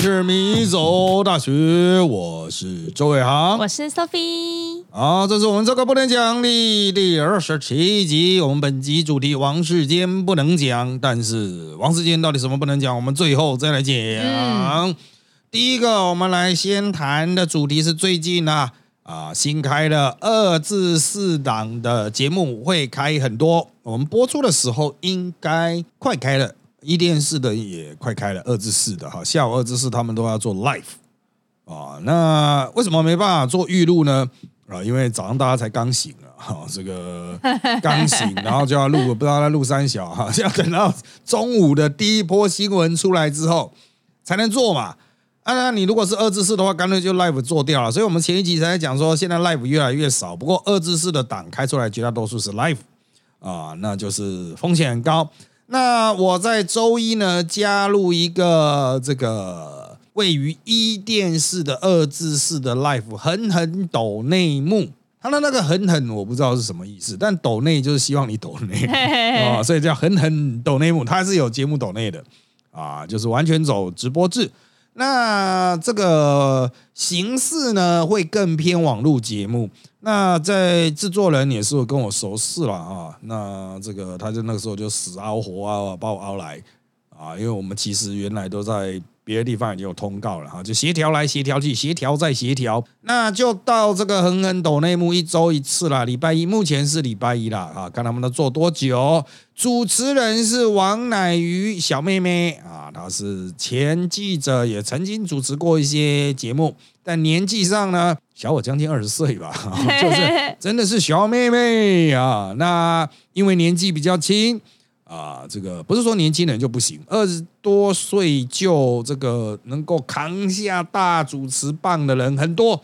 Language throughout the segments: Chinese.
是迷走大学，我是周伟航，我是 Sophie。好，这是我们这个不能讲的第二十七集。我们本集主题王世坚不能讲，但是王世坚到底什么不能讲？我们最后再来讲。嗯第一个，我们来先谈的主题是最近啊啊新开的二至四档的节目会开很多，我们播出的时候应该快开了。一电视的也快开了，二至四的哈，下午二至四他们都要做 live 啊。那为什么没办法做预录呢？啊，因为早上大家才刚醒啊哈，这个 刚醒，然后就要录，不知道在录三小哈，要等到中午的第一波新闻出来之后才能做嘛。啊，那你如果是二至四的话，干脆就 live 做掉了。所以我们前一集才在讲说，现在 live 越来越少，不过二至四的档开出来，绝大多数是 live 啊，那就是风险很高。那我在周一呢加入一个这个位于一电视的二字式的 life 狠狠抖内幕，他的那个狠狠我不知道是什么意思，但抖内就是希望你抖内。啊，所以叫狠狠抖内幕，他是有节目抖内的。啊，就是完全走直播制。那这个形式呢，会更偏网络节目。那在制作人也是跟我熟识了啊。那这个他就那个时候就死熬活啊，把我熬来啊。因为我们其实原来都在别的地方已经有通告了哈，就协调来协调去，协调再协调。那就到这个恒恒抖内幕一周一次了，礼拜一目前是礼拜一啦啊，看他们能做多久。主持人是王乃瑜小妹妹啊，她是前记者，也曾经主持过一些节目，但年纪上呢小我将近二十岁吧，就是真的是小妹妹啊。那因为年纪比较轻啊，这个不是说年轻人就不行，二十多岁就这个能够扛下大主持棒的人很多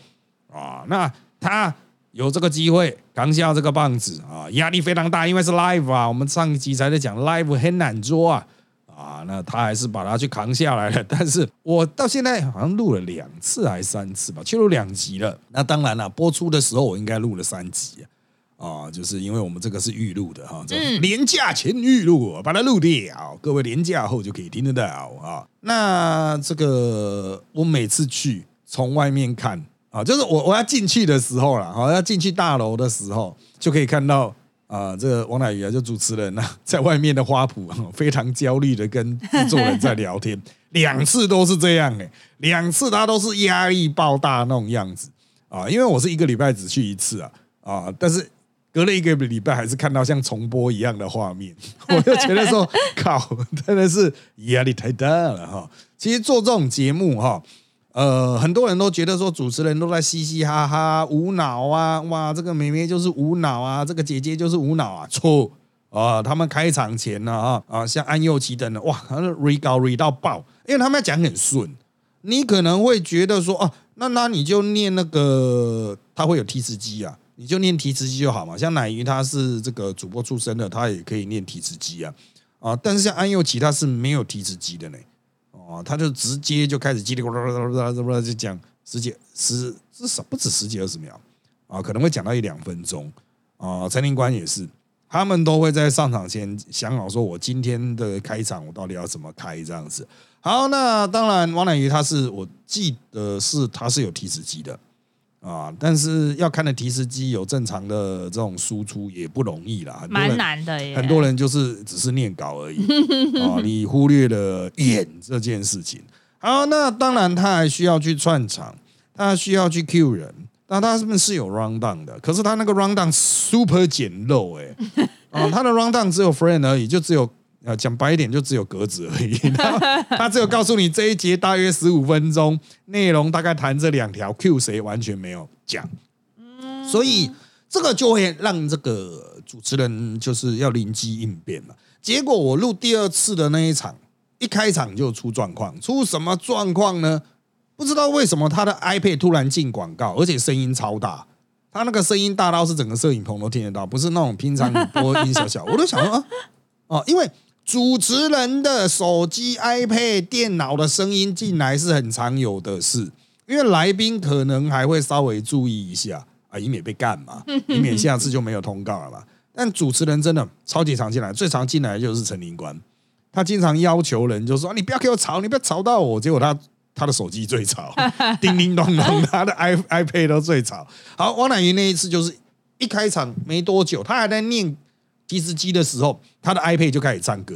啊。那他。有这个机会扛下这个棒子啊，压力非常大，因为是 live 啊。我们上一集才在讲 live 很难做啊啊，那他还是把它去扛下来了。但是我到现在好像录了两次还是三次吧，去录两集了。那当然了，播出的时候我应该录了三集，就是因为我们这个是预录的哈，嗯廉价前预录，把它录掉，各位廉价后就可以听得到啊。那这个我每次去从外面看。啊，就是我我要进去的时候了，好要进去大楼的时候，就可以看到啊，这个王乃宇啊，就主持人呐，在外面的花圃 非常焦虑的跟制作人在聊天，两次都是这样哎，两次他都是压力爆大那种样子啊，因为我是一个礼拜只去一次啊啊，但是隔了一个礼拜还是看到像重播一样的画面，我就觉得说 靠，真的是压力太大了哈。其实做这种节目哈。呃，很多人都觉得说主持人都在嘻嘻哈哈、无脑啊，哇，这个妹妹就是无脑啊，这个姐姐就是无脑啊，错啊！他们开场前呢啊啊，像安又琪等的，哇，他是 re 高 re 到爆，因为他们讲很顺，你可能会觉得说哦，那那你就念那个，他会有提示机啊，你就念提词机就好嘛。像乃瑜他是这个主播出身的，他也可以念提词机啊啊，但是像安又琪他是没有提词机的呢。哦，他就直接就开始叽里呱啦啦啦呱啦就讲十几十至少不止十几二十秒啊，可能会讲到一两分钟啊。陈林官也是，他们都会在上场前想好说，我今天的开场我到底要怎么开这样子。好，那当然王乃瑜他是我记得是他是有提词机的。啊，但是要看的提示机有正常的这种输出也不容易啦，蛮难的耶。很多人就是只是念稿而已 啊，你忽略了演这件事情。好，那当然他还需要去串场，他需要去 Q 人，那他是不是有 round down 的？可是他那个 round down super 简陋哎，啊，他的 round down 只有 friend 而已，就只有。呃，讲白一点，就只有格子而已。他只有告诉你这一节大约十五分钟，内容大概谈这两条，Q 谁完全没有讲。所以这个就会让这个主持人就是要灵机应变了。结果我录第二次的那一场，一开场就出状况，出什么状况呢？不知道为什么他的 iPad 突然进广告，而且声音超大，他那个声音大到是整个摄影棚都听得到，不是那种平常播音小小。我都想说啊，哦，因为。主持人的手机、iPad、电脑的声音进来是很常有的事，因为来宾可能还会稍微注意一下啊，以免被干嘛，以免下次就没有通告了嘛。但主持人真的超级常进来，最常进来就是陈林官，他经常要求人就说：“你不要给我吵，你不要吵到我。”结果他他的手机最吵，叮叮咚咚，他的 i iPad 都最吵。好，王乃云那一次就是一开场没多久，他还在念提示机的时候，他的 iPad 就开始唱歌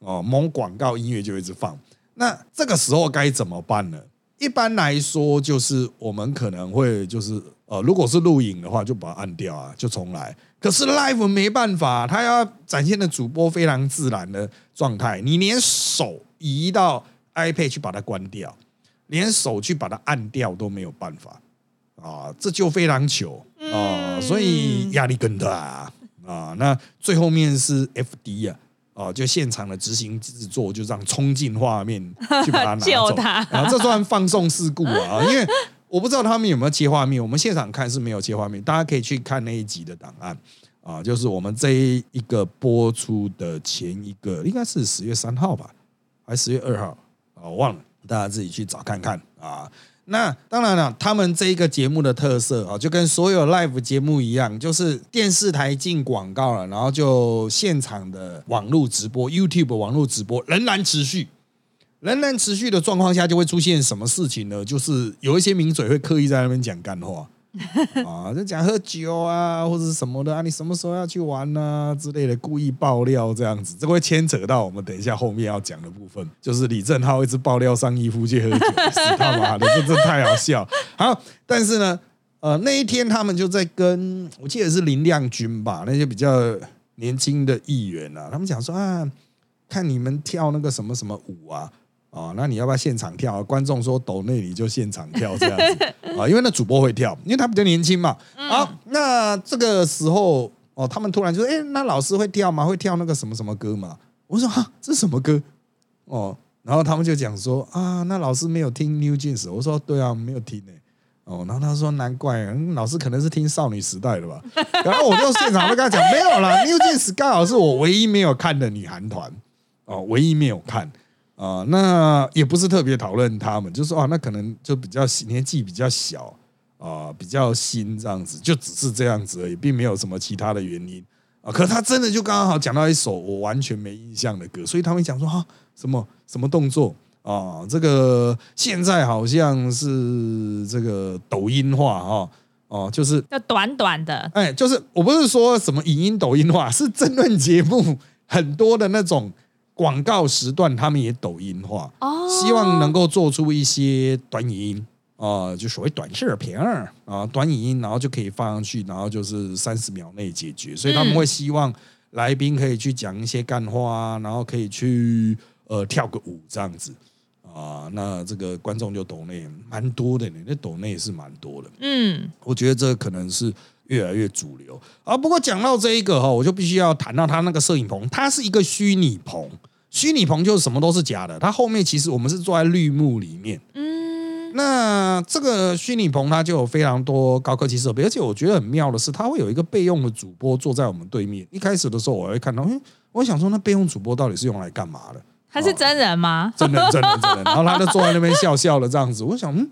哦，蒙广告音乐就一直放。那这个时候该怎么办呢？一般来说，就是我们可能会就是呃，如果是录影的话，就把它按掉啊，就重来。可是 live 没办法，他要展现的主播非常自然的状态，你连手移到 iPad 去把它关掉，连手去把它按掉都没有办法啊，这就非常糗啊，所以压力更大啊。那最后面是 FD 啊。哦，就现场的执行制作，就这样冲进画面 去把它拿走，然后这算放送事故啊！因为我不知道他们有没有切画面，我们现场看是没有切画面，大家可以去看那一集的档案啊，就是我们这一个播出的前一个，应该是十月三号吧，还是十月二号啊？我忘了，大家自己去找看看啊。那当然了，他们这一个节目的特色啊，就跟所有 live 节目一样，就是电视台进广告了，然后就现场的网络直播，YouTube 网络直播仍然持续，仍然持续的状况下，就会出现什么事情呢？就是有一些名嘴会刻意在那边讲干话。啊，就讲喝酒啊，或者什么的啊，你什么时候要去玩啊之类的，故意爆料这样子，这会牵扯到我们等一下后面要讲的部分，就是李正浩一直爆料上衣夫去喝酒，他妈的，这真太好笑。好，但是呢，呃，那一天他们就在跟我记得是林亮君吧，那些比较年轻的议员啊，他们讲说啊，看你们跳那个什么什么舞啊。哦，那你要不要现场跳？观众说抖那你就现场跳这样子啊，因为那主播会跳，因为他比较年轻嘛。好，那这个时候哦，他们突然就说：“哎，那老师会跳吗？会跳那个什么什么歌吗？”我说：“哈，这是什么歌？”哦，然后他们就讲说：“啊，那老师没有听 New Jeans。”我说：“对啊，没有听呢。”哦，然后他说：“难怪，老师可能是听少女时代的吧。”然后我就现场就跟他讲：“没有啦 n e w Jeans 刚好是我唯一没有看的女韩团哦，唯一没有看。”啊，那也不是特别讨论他们，就是说啊，那可能就比较年纪比较小啊，比较新这样子，就只是这样子而已，并没有什么其他的原因啊。可是他真的就刚刚好讲到一首我完全没印象的歌，所以他们讲说啊，什么什么动作啊，这个现在好像是这个抖音化哈，哦，就是要短短的，哎，就是我不是说什么影音抖音化，是争论节目很多的那种。广告时段，他们也抖音化，希望能够做出一些短影音啊，就所谓短视频啊，短影音，然后就可以放上去，然后就是三十秒内解决。所以他们会希望来宾可以去讲一些干话，然后可以去呃跳个舞这样子啊。那这个观众就抖内蛮多的呢，那抖内也是蛮多的。嗯，我觉得这可能是。越来越主流啊！不过讲到这一个哈，我就必须要谈到他那个摄影棚，它是一个虚拟棚，虚拟棚就是什么都是假的。它后面其实我们是坐在绿幕里面，嗯，那这个虚拟棚它就有非常多高科技设备，而且我觉得很妙的是，它会有一个备用的主播坐在我们对面。一开始的时候，我会看到，哎，我想说那备用主播到底是用来干嘛的？他是真人吗？真人，真人，真人。然后他就坐在那边笑笑的这样子，我想，嗯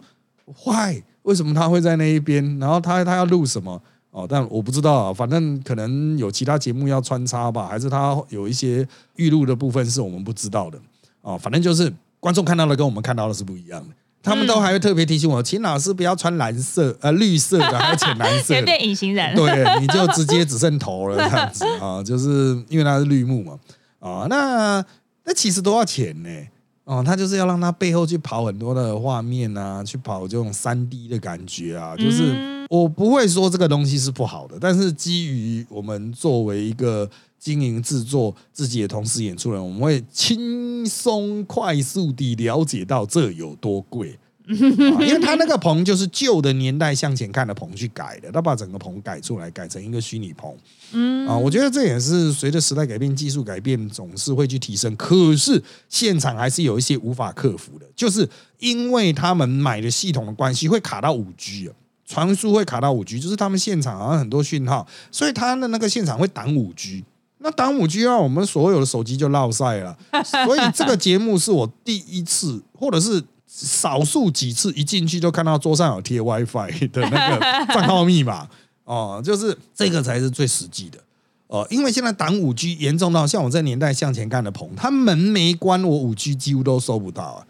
，Why？为什么他会在那一边？然后他他要录什么？哦，但我不知道，反正可能有其他节目要穿插吧，还是他有一些预录的部分是我们不知道的。哦，反正就是观众看到的跟我们看到的是不一样的。他们都还会特别提醒我，请老师不要穿蓝色、呃绿色的，还有浅蓝色，变隐形人。对，你就直接只剩头了这样子啊，就是因为它是绿幕嘛。啊，那那其实都要钱呢。哦，他就是要让他背后去跑很多的画面啊，去跑这种三 D 的感觉啊，就是我不会说这个东西是不好的，但是基于我们作为一个经营制作自己的同时演出人，我们会轻松快速地了解到这有多贵。因为他那个棚就是旧的年代向前看的棚去改的，他把整个棚改出来，改成一个虚拟棚。嗯啊，我觉得这也是随着时代改变、技术改变，总是会去提升。可是现场还是有一些无法克服的，就是因为他们买的系统的关系，会卡到五 G 啊，传输会卡到五 G，就是他们现场好像很多讯号，所以他的那个现场会挡五 G。那挡五 G 让我们所有的手机就落晒了。所以这个节目是我第一次，或者是。少数几次一进去就看到桌上有贴 WiFi 的那个账号密码哦，就是这个才是最实际的哦。因为现在挡五 G 严重到像我这年代向前看的棚，它门没关，我五 G 几乎都收不到啊。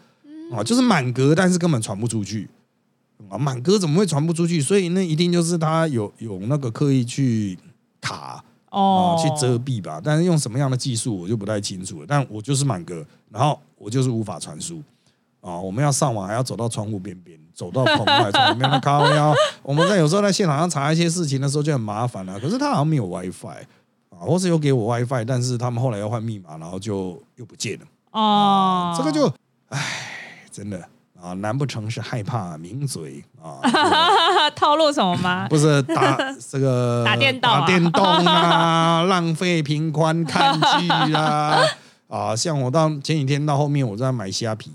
啊，就是满格，但是根本传不出去啊，满格怎么会传不出去？所以那一定就是他有有那个刻意去卡啊哦，，去遮蔽吧。但是用什么样的技术我就不太清楚了。但我就是满格，然后我就是无法传输啊。我们要上网还要走到窗户边边，走到棚外窗户边边靠腰。我们在有时候在现场上查一些事情的时候就很麻烦了、可是他好像没有 WiFi 啊，或是有给我 WiFi，但是他们后来要换密码，然后就又不见了。哦，这个就，唉，真的啊，难不成是害怕抿嘴啊？套路什么吗？不是打这个 打电动啊打电动啊，浪费平宽看剧啊啊！像我到前几天到后面，我在买虾皮。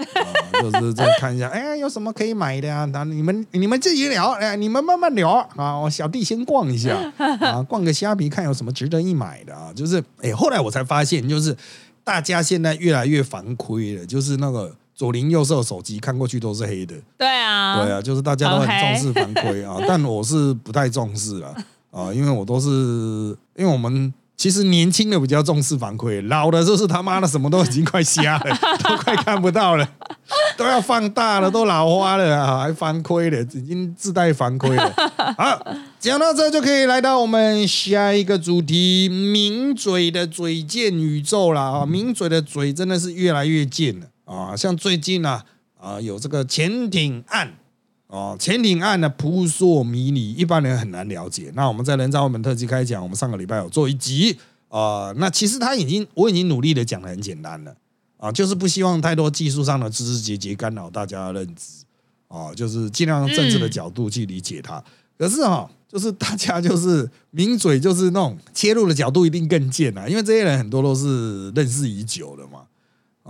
啊，就是在看一下，哎，有什么可以买的啊？那你们你们自己聊，哎，你们慢慢聊啊。我小弟先逛一下啊，逛个虾皮，看有什么值得一买的啊。就是，哎，后来我才发现，就是大家现在越来越防亏了，就是那个左邻右舍手机看过去都是黑的，对啊，对啊，就是大家都很重视反馈啊，但我是不太重视啊啊，因为我都是因为我们其实年轻的比较重视反馈，老的就是他妈的什么都已经快瞎了，都快看不到了，都要放大了，都老花了啊，还反馈了，已经自带反馈了。好，讲到这就可以来到我们下一个主题——名嘴的嘴贱宇宙了啊！名嘴的嘴真的是越来越贱了啊！像最近啊啊有这个潜艇案。哦，潜艇案呢扑朔迷离，一般人很难了解。那我们在人造文本特辑开讲，我们上个礼拜有做一集啊、那其实他已经我已经努力的讲的很简单了啊、就是不希望太多技术上的枝枝节节干扰大家的认知啊、就是尽量用政治的角度去理解它。可是哈、就是大家就是名嘴，就是那种切入的角度一定更贱啊，因为这些人很多都是认识已久的嘛。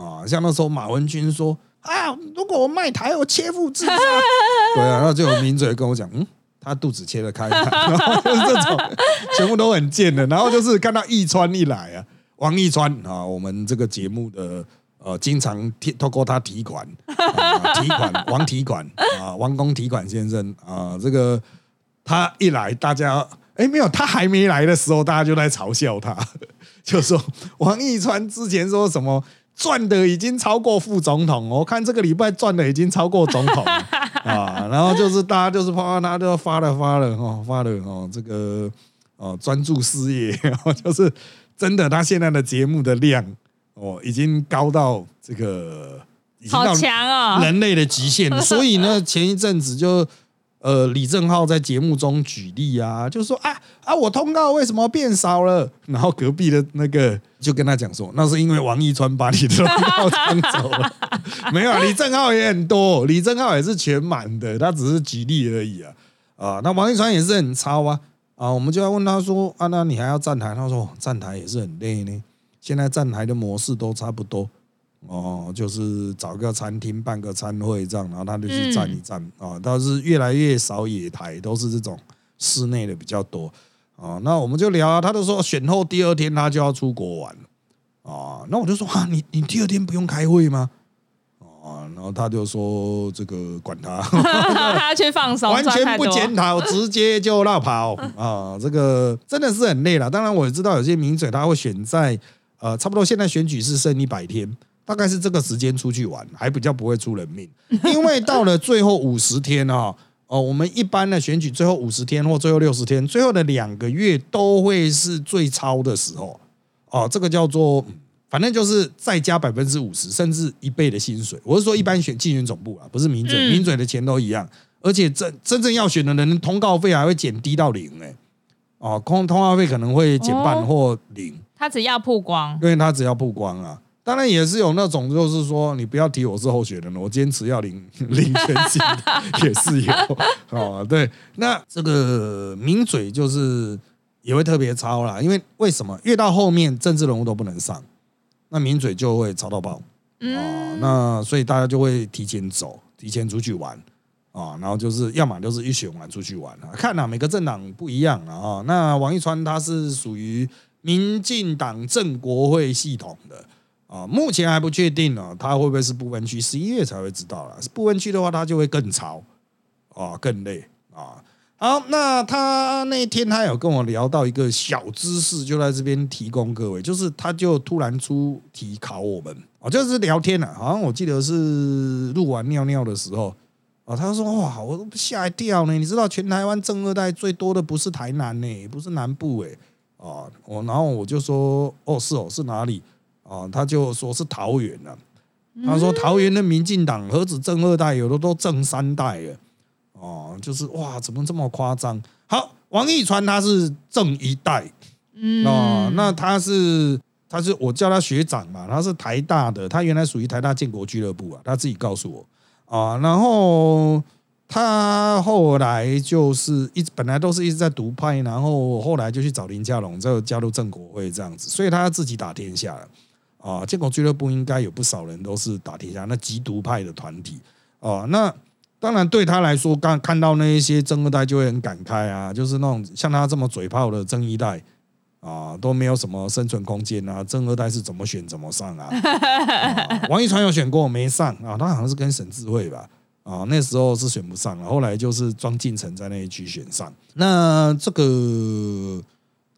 啊，像那时候马文君说啊，如果我卖台，我切腹自杀。对啊，然后就有名嘴跟我讲，嗯，他肚子切得开，然 后就是这种全部都很贱的。然后就是看到易川一来啊，王一川啊，我们这个节目的呃，经常提透过他提款啊，提款王提款啊，王公提款先生啊，这个他一来，大家哎没有，他还没来的时候，大家就在嘲笑他，就说王一川之前说什么。赚的已经超过副总统，我看这个礼拜赚的已经超过总统 啊，然后就是大家就是啪他就发了发了哦，发了哦，这个哦专注事业，然 后就是真的，他现在的节目的量哦已经高到这个已经到好强哦！人类的极限，所以呢，前一阵子就呃李正浩在节目中举例啊，就说啊啊，我通告为什么变少了？然后隔壁的那个就跟他讲说，那是因为王一川把你的通告抢走了。没有啊，李正浩也很多，李正浩也是全满的，他只是举例而已啊。啊，那王一川也是很超啊啊，我们就要问他说啊，那你还要站台？他说站台也是很累呢。现在站台的模式都差不多，哦，就是找个餐厅办个餐会这样，然后他就去站一站啊。但是越来越少野台，都是这种室内的比较多啊。那我们就聊啊，他就说选后第二天他就要出国玩了啊。那我就说啊，你你第二天不用开会吗？啊，然后他就说这个管他，他去放松，完全不检讨，直接就绕跑啊！这个真的是很累了。当然，我也知道有些名嘴他会选在呃，差不多现在选举是剩一百天，大概是这个时间出去玩，还比较不会出人命。因为到了最后五十天啊，哦，我们一般的选举最后五十天或最后六十天，最后的两个月都会是最超的时候哦。这个叫做。反正就是再加百分之五十，甚至一倍的薪水。我是说，一般选竞选总部啊，不是民嘴，嗯民嘴的钱都一样，而且真真正要选的人，通告费还会减低到零哎、哦，空通告费可能会减半哦或零，他只要曝光，因为他只要曝光啊。当然也是有那种，就是说你不要提我是候选人了，我坚持要领 领全薪的，也是有 哦。对，那这个名嘴就是也会特别超啦，因为为什么越到后面政治人物都不能上，那名嘴就会超到爆。哦，嗯，那所以大家就会提前走，提前出去玩啊，然后就是要么就是一选完出去玩啊，看啊，每个政党不一样啊。哦那王一川他是属于民进党政国会系统的啊，目前还不确定呢、他会不会是部分区，十一月才会知道了。是不分区的话，他就会更潮啊，更累啊。好，那他那天他有跟我聊到一个小知识，就在这边提供各位，就是他就突然出题考我们哦，就是聊天了、好像我记得是录完尿尿的时候啊，他说哇，我都吓一跳呢，你知道全台湾正二代最多的不是台南呢，不是南部哎，哦，我然后我就说哦是哦是哪里啊？他就说是桃园啊，他说桃园的民进党何止正二代，有的都正三代了。哦，就是哇，怎么这么夸张？好，王一川他是正一代嗯哦，那他是他是我叫他学长嘛，他是台大的，他原来属于台大建国俱乐部啊，他自己告诉我啊，然后他后来就是一直本来都是一直在独派，然后后来就去找林佳龙，再加入正国会这样子，所以他自己打天下了啊。建国俱乐部应该有不少人都是打天下，那极独派的团体哦，那。当然，对他来说，刚看到那一些正二代就会很感慨啊，就是那种像他这么嘴炮的正一代啊，都没有什么生存空间啊。正二代是怎么选怎么上啊？王一传有选过没上啊？他好像是跟沈智慧吧啊，那时候是选不上了，后来就是庄敬诚在那一区选上。那这个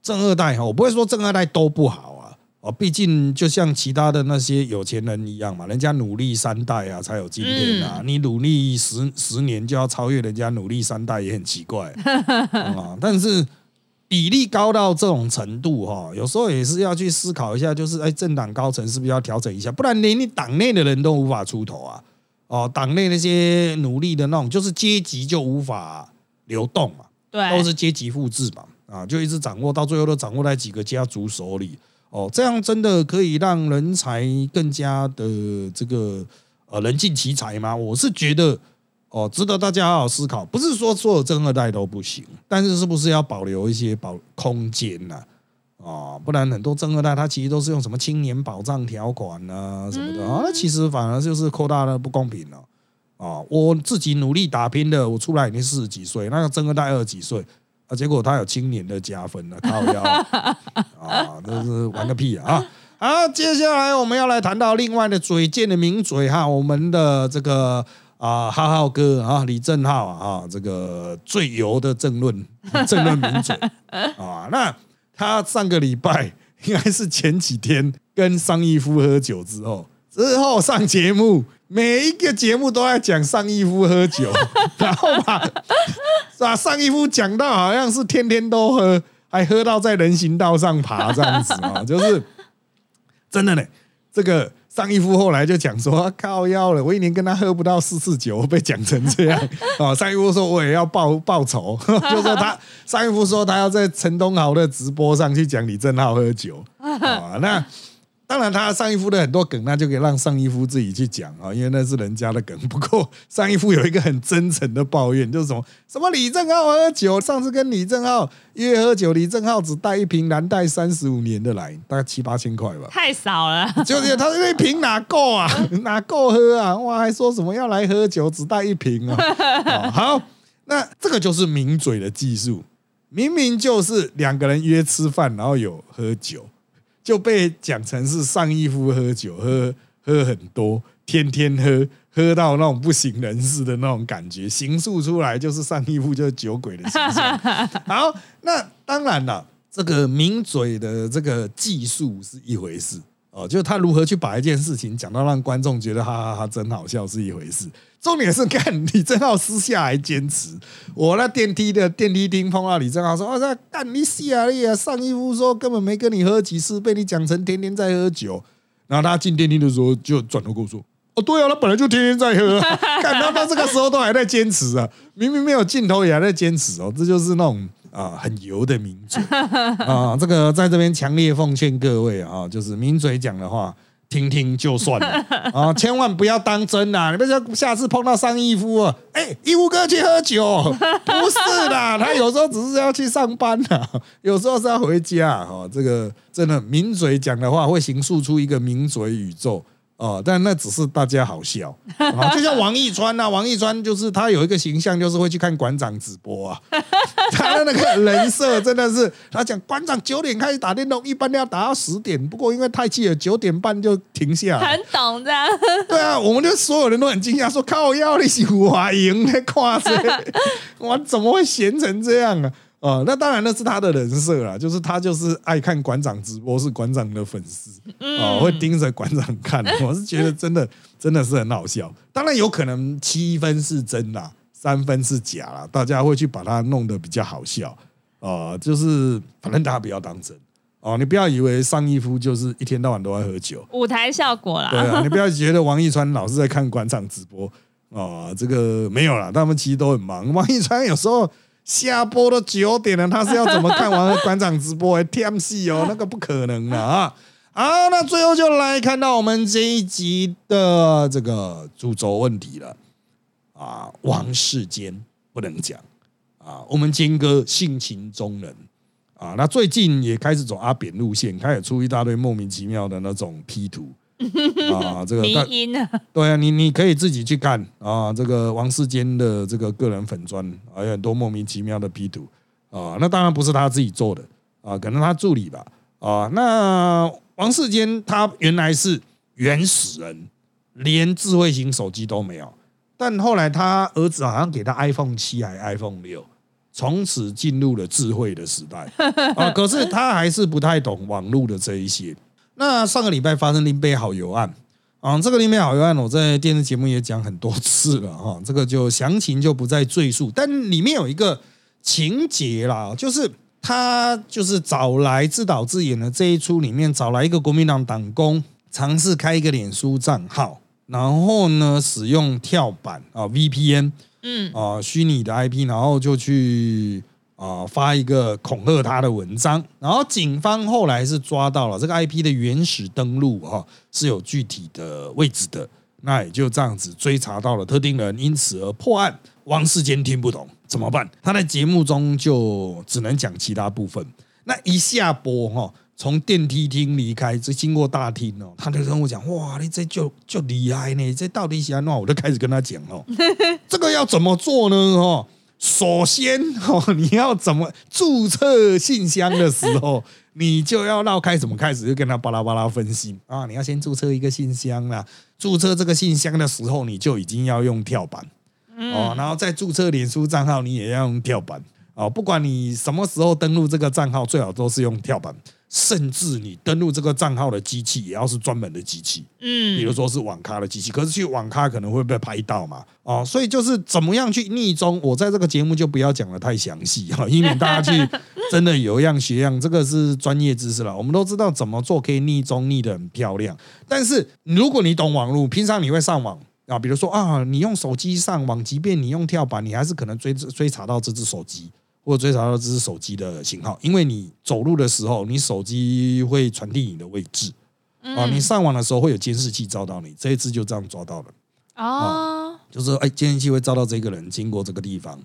正二代哈，我不会说正二代都不好。哦，毕竟就像其他的那些有钱人一样嘛，人家努力三代啊，才有今天啊。你努力十十年就要超越人家努力三代，也很奇怪啊。但是比例高到这种程度哈，有时候也是要去思考一下，就是哎，政党高层是不是要调整一下？不然连你党内的人都无法出头啊。哦，党内那些努力的那种，就是阶级就无法流动嘛，对，都是阶级复制嘛，啊，就一直掌握到最后都掌握在几个家族手里。哦，这样真的可以让人才更加的这个呃人尽其才吗？我是觉得哦，值得大家好好思考。不是说所有正二代都不行，但是是不是要保留一些保空间呢、啊？不然很多正二代他其实都是用什么青年保障条款啊什么的啊，那其实反而就是扩大了不公平了。啊，我自己努力打拼的，我出来已经四十几岁，那个正二代二十几岁。啊，结果他有青年的加分了，靠腰啊，这是玩个屁啊！好，接下来我们要来谈到另外的嘴贱的名嘴哈，我们的这个啊浩浩哥啊李正浩啊，这个最油的政论 政论名嘴啊，那他上个礼拜应该是前几天跟桑义夫喝酒之后，之后上节目。每一个节目都在讲上一夫喝酒，然后把把上一夫讲到好像是天天都喝，还喝到在人行道上爬这样子啊，就是真的呢。这个上一夫后来就讲说靠腰了，我一年跟他喝不到四次酒，被讲成这样啊。上一夫说我也要报报仇，就说他上一夫说他要在陈东豪的直播上去讲李正浩喝酒啊，那。当然，他上一夫的很多梗，那就可以让上一夫自己去讲啊，因为那是人家的梗。不过上一夫有一个很真诚的抱怨，就是什么什么李正浩喝酒，上次跟李正浩约喝酒，李正浩只带一瓶蓝带三十五年的来，大概七八千块吧，太少了。就是他那瓶哪够啊，哪够喝啊？哇，还说什么要来喝酒，只带一瓶啊？好，那这个就是抿嘴的技术，明明就是两个人约吃饭，然后有喝酒。就被讲成是上一夫喝酒，喝喝很多，天天喝，喝到那种不省人事的那种感觉，形塑出来就是上一夫就是酒鬼的形象。好，那当然了，这个抿嘴的这个技术是一回事哦，就是他如何去把一件事情讲到让观众觉得哈哈哈真好笑是一回事。重点是看李正浩私下还坚持，我那电梯的电梯厅碰到李正浩说：“我说干你瞎了呀！上一夫说根本没跟你喝几次，被你讲成天天在喝酒。”然后他进电梯的时候就转头跟我说：“哦，对啊，他本来就天天在喝，看到他这个时候都还在坚持啊，明明没有镜头也还在坚持哦，这就是那种啊很油的名嘴 啊。这个在这边强烈奉劝各位啊，就是名嘴讲的话。”听听就算了 啊，千万不要当真呐！你不要下次碰到上义夫啊，哎，义夫哥去喝酒，不是啦，他有时候只是要去上班呐，有时候是要回家哈。这个真的名嘴讲的话会形塑出一个名嘴宇宙哦，但那只是大家好笑啊，就像王一川呐，王一川就是他有一个形象，就是会去看馆长直播啊，他的那个人设真的是，他讲馆长九点开始打电动，一般都要打到十点，不过因为太气了，九点半就停下来。很懂这样。对啊，我们就所有人都很惊讶，说靠腰你是华赢的夸这，我怎么会闲成这样啊？哦，那当然那是他的人设啦，就是他就是爱看馆长直播，是馆长的粉丝哦，会盯着馆长看。我是觉得真的真的是很好笑，当然有可能七分是真啦，三分是假啦，大家会去把它弄得比较好笑啊，就是反正大家不要当真哦，你不要以为上一夫就是一天到晚都在喝酒，舞台效果啦。对啊，你不要觉得王一川老是在看馆长直播啊，这个没有啦，他们其实都很忙。王一川有时候。下播都九点了，他是要怎么看完馆长直播？哎，TMC 哦，那个不可能的啊！好，那最后就来看到我们这一集的这个主轴问题了啊！王世坚不能讲啊，我们坚哥性情中人啊，那最近也开始走阿扁路线，开始出一大堆莫名其妙的那种 P 图。啊，这个对啊，你你可以自己去看啊，这个王世坚的这个个人粉砖，还有很多莫名其妙的 P 图啊，那当然不是他自己做的啊，可能他助理吧啊。那王世坚他原来是原始人，连智慧型手机都没有，但后来他儿子好像给他 iPhone 七还 iPhone 六，从此进入了智慧的时代 啊。可是他还是不太懂网络的这一些。那上个礼拜发生林北好油案啊，这个林北好油案我在电视节目也讲很多次了哈，这个就详情就不再赘述。但里面有一个情节啦，就是他就是找来自导自演的这一出里面找来一个国民党党工，尝试开一个脸书账号，然后呢使用跳板啊 VPN，嗯啊虚拟的 IP，然后就去。啊，发一个恐吓他的文章，然后警方后来是抓到了这个 IP 的原始登录哈，是有具体的位置的，那也就这样子追查到了特定人，因此而破案。王世坚听不懂怎么办？他在节目中就只能讲其他部分。那一下播哈，从电梯厅离开，这经过大厅哦，他就跟我讲：哇，你这就就厉害呢，这到底是安怎？我就开始跟他讲哦，这个要怎么做呢？哦。首先 哦，你要怎么注册信箱的时候，你就要绕开怎么开始，就跟他巴拉巴拉分析啊。你要先注册一个信箱啦，注册这个信箱的时候，你就已经要用跳板哦，然后再注册脸书账号，你也要用跳板哦。不管你什么时候登录这个账号，最好都是用跳板。甚至你登录这个账号的机器也要是专门的机器，嗯，比如说是网咖的机器，可是去网咖可能会被拍到嘛，哦，所以就是怎么样去逆中，我在这个节目就不要讲的太详细哈，以免大家去 真的有样学样，这个是专业知识了。我们都知道怎么做可以逆中逆的很漂亮，但是如果你懂网络，平常你会上网啊，比如说啊，你用手机上网，即便你用跳板，你还是可能追追查到这只手机。或追查到这只手机的型号，因为你走路的时候，你手机会传递你的位置啊。你上网的时候会有监视器照到你，这一次就这样抓到了哦。就是哎，监视器会照到这个人经过这个地方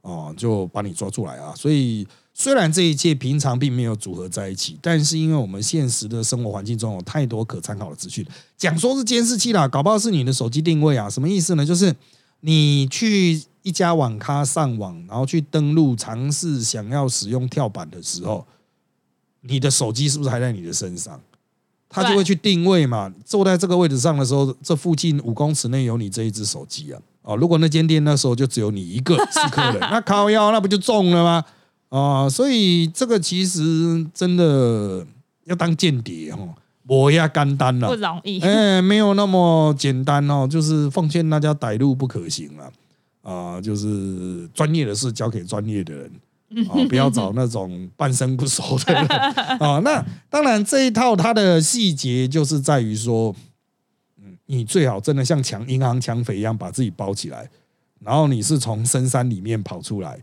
哦，就把你抓出来啊。所以虽然这一切平常并没有组合在一起，但是因为我们现实的生活环境中有太多可参考的资讯，讲说是监视器啦，搞不好是你的手机定位啊。什么意思呢？就是你去。一家网咖上网，然后去登录尝试想要使用跳板的时候，你的手机是不是还在你的身上？他就会去定位嘛。坐在这个位置上的时候，这附近五公尺内有你这一只手机啊。哦，如果那间店那时候就只有你一个是客人，那靠腰那不就中了吗？啊，所以这个其实真的要当间谍哦，我要干单了，不容易。哎，没有那么简单哦，就是奉劝大家歹路不可行啊。啊，就是专业的事交给专业的人啊，不要找那种半生不熟的人啊。那当然，这一套它的细节就是在于说，嗯，你最好真的像抢银行抢匪一样把自己包起来，然后你是从深山里面跑出来，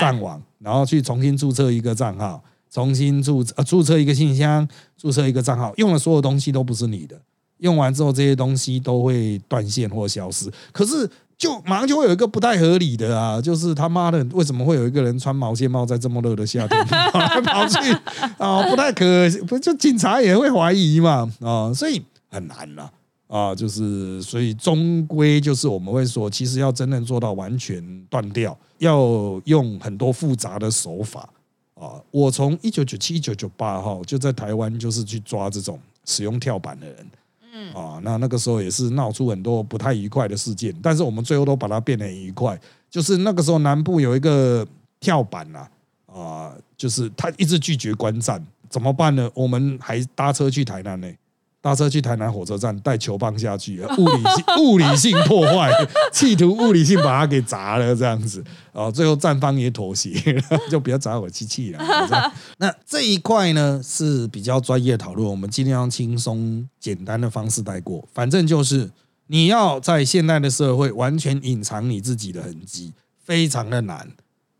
上网，然后去重新注册一个账号，重新注呃注册一个信箱，注册一个账号，用的所有东西都不是你的，用完之后这些东西都会断线或消失，可是。就马上就会有一个不太合理的啊，就是他妈的，为什么会有一个人穿毛线帽在这么热的夏天跑来跑去啊？不太可不就警察也会怀疑嘛啊，所以很难了啊，就是所以终归就是我们会说，其实要真正做到完全断掉，要用很多复杂的手法啊。我从一九九七、一九九八号就在台湾，就是去抓这种使用跳板的人。嗯啊，那那个时候也是闹出很多不太愉快的事件，但是我们最后都把它变得愉快。就是那个时候南部有一个跳板呐，啊，就是他一直拒绝观战，怎么办呢？我们还搭车去台南呢。搭车去台南火车站带球棒下去，物理性物理性破坏，企图物理性把它给砸了，这样子哦，最后站方也妥协，就不要砸我机器了。那这一块呢是比较专业讨论，我们尽量轻松简单的方式带过。反正就是你要在现代的社会完全隐藏你自己的痕迹，非常的难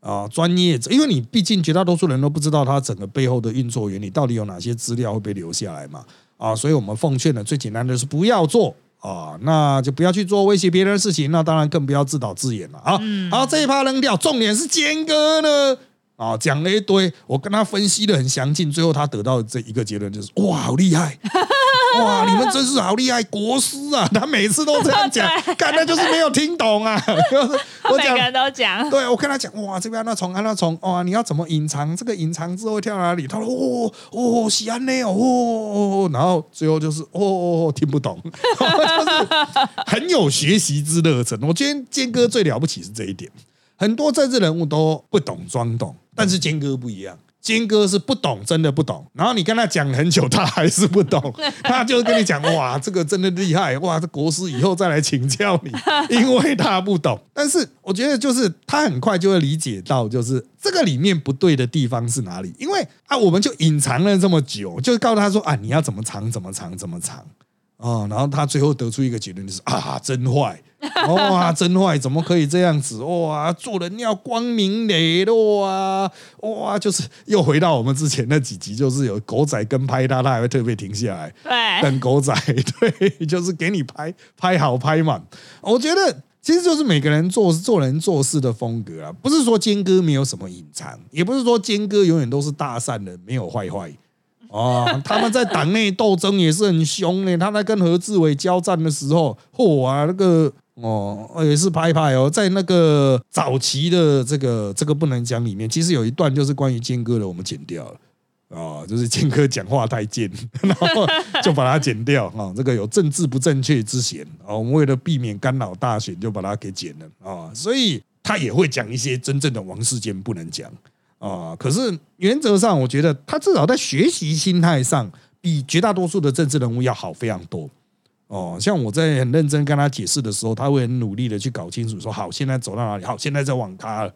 啊。专业，因为你毕竟绝大多数人都不知道它整个背后的运作原理，到底有哪些资料会被留下来嘛？啊，所以我们奉劝的最简单的是不要做啊，那就不要去做威胁别人的事情，那当然更不要自导自演了啊。好，这一趴扔掉，重点是坚哥呢。啊，讲了一堆，我跟他分析的很详尽，最后他得到这一个结论就是：哇，好厉害！哇，你们真是好厉害，国师啊！他每次都这样讲，干的就是没有听懂啊。我每个人都讲，对我跟他讲，哇，这边那虫，那虫，哇，你要怎么隐藏？这个隐藏之后跳哪里？他说：哦哦，西安呢？哦哦哦，然后最后就是哦哦哦，听不懂，就是很有学习之热忱。我觉得坚哥最了不起是这一点。很多政治人物都不懂装懂，但是坚哥不一样，坚哥是不懂，真的不懂。然后你跟他讲很久，他还是不懂，他就跟你讲哇，这个真的厉害，哇，这国师以后再来请教你，因为他不懂。但是我觉得就是他很快就会理解到，就是这个里面不对的地方是哪里，因为啊，我们就隐藏了这么久，就告诉他说啊，你要怎么藏，怎么藏，怎么藏。哦，然后他最后得出一个结论，就是啊，真坏，哇，真坏，怎么可以这样子？哇，做人要光明磊落啊！哇，就是又回到我们之前那几集，就是有狗仔跟拍他，他还会特别停下来，对，等狗仔，对，就是给你拍拍好拍满。我觉得其实就是每个人做做人做事的风格啊，不是说坚哥没有什么隐藏，也不是说坚哥永远都是大善人，没有坏坏。哦，他们在党内斗争也是很凶呢。他在跟何志伟交战的时候，嚯啊，那个哦也是拍拍哦，在那个早期的这个这个不能讲里面，其实有一段就是关于坚哥的，我们剪掉了啊，就是坚哥讲话太贱，然后就把它剪掉啊。这个有政治不正确之嫌啊，我们为了避免干扰大选，就把它给剪了啊。所以他也会讲一些真正的王世坚不能讲。啊，可是原则上，我觉得他至少在学习心态上，比绝大多数的政治人物要好非常多。哦，像我在很认真跟他解释的时候，他会很努力的去搞清楚，说好，现在走到哪里？好，现在在网咖了。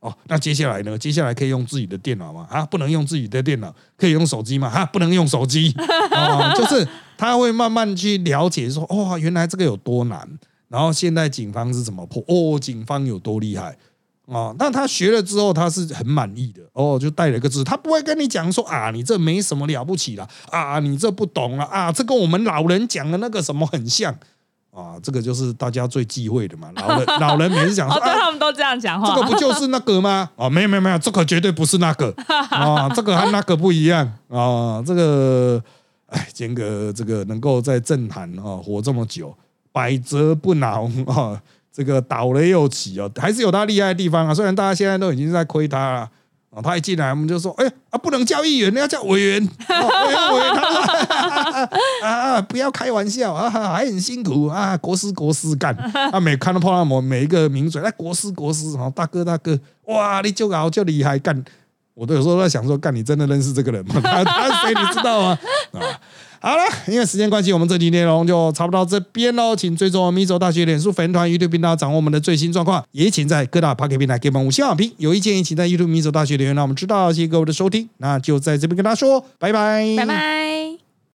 哦，那接下来呢？接下来可以用自己的电脑吗？啊，不能用自己的电脑，可以用手机吗？啊，不能用手机。啊，就是他会慢慢去了解，说哦，原来这个有多难。然后现在警方是怎么破？哦，警方有多厉害？哦，那他学了之后，他是很满意的。哦，就带了个字，他不会跟你讲说啊，你这没什么了不起了啊，你这不懂了啊，这跟我们老人讲的那个什么很像。啊，这个就是大家最忌讳的嘛，老人 老人每次讲说，对他们都这样讲话，这个不就是那个吗？啊，没有没有没有，这个绝对不是那个。啊，这个和那个不一样。啊，这个哎，坚哥这个能够在政坛啊活这么久，百折不挠啊。这个倒了又起哦，还是有他厉害的地方啊。虽然大家现在都已经在亏他了啊，他一进来我们就说：“哎啊，不能叫议员，要叫委员。”委员委员，他说：“啊，不要开玩笑啊，还很辛苦啊，国师国师干啊。”每看到碰到某每一个名嘴，哎，国师国师哈，大哥大哥，哇，你就好就厉害干。我都有时候在想说，干你真的认识这个人吗？他他谁你知道吗？啊。好了，因为时间关系，我们这集内容就差不多到这边喽。请追踪米走大学脸书粉团、YouTube 频道，掌握我们的最新状况。也请在各大 p o c k e t 平台给我们五星好评。有意见也请在 YouTube 米走大学留言，让我们知道。谢谢各位的收听，那就在这边跟大家说，拜拜，拜拜。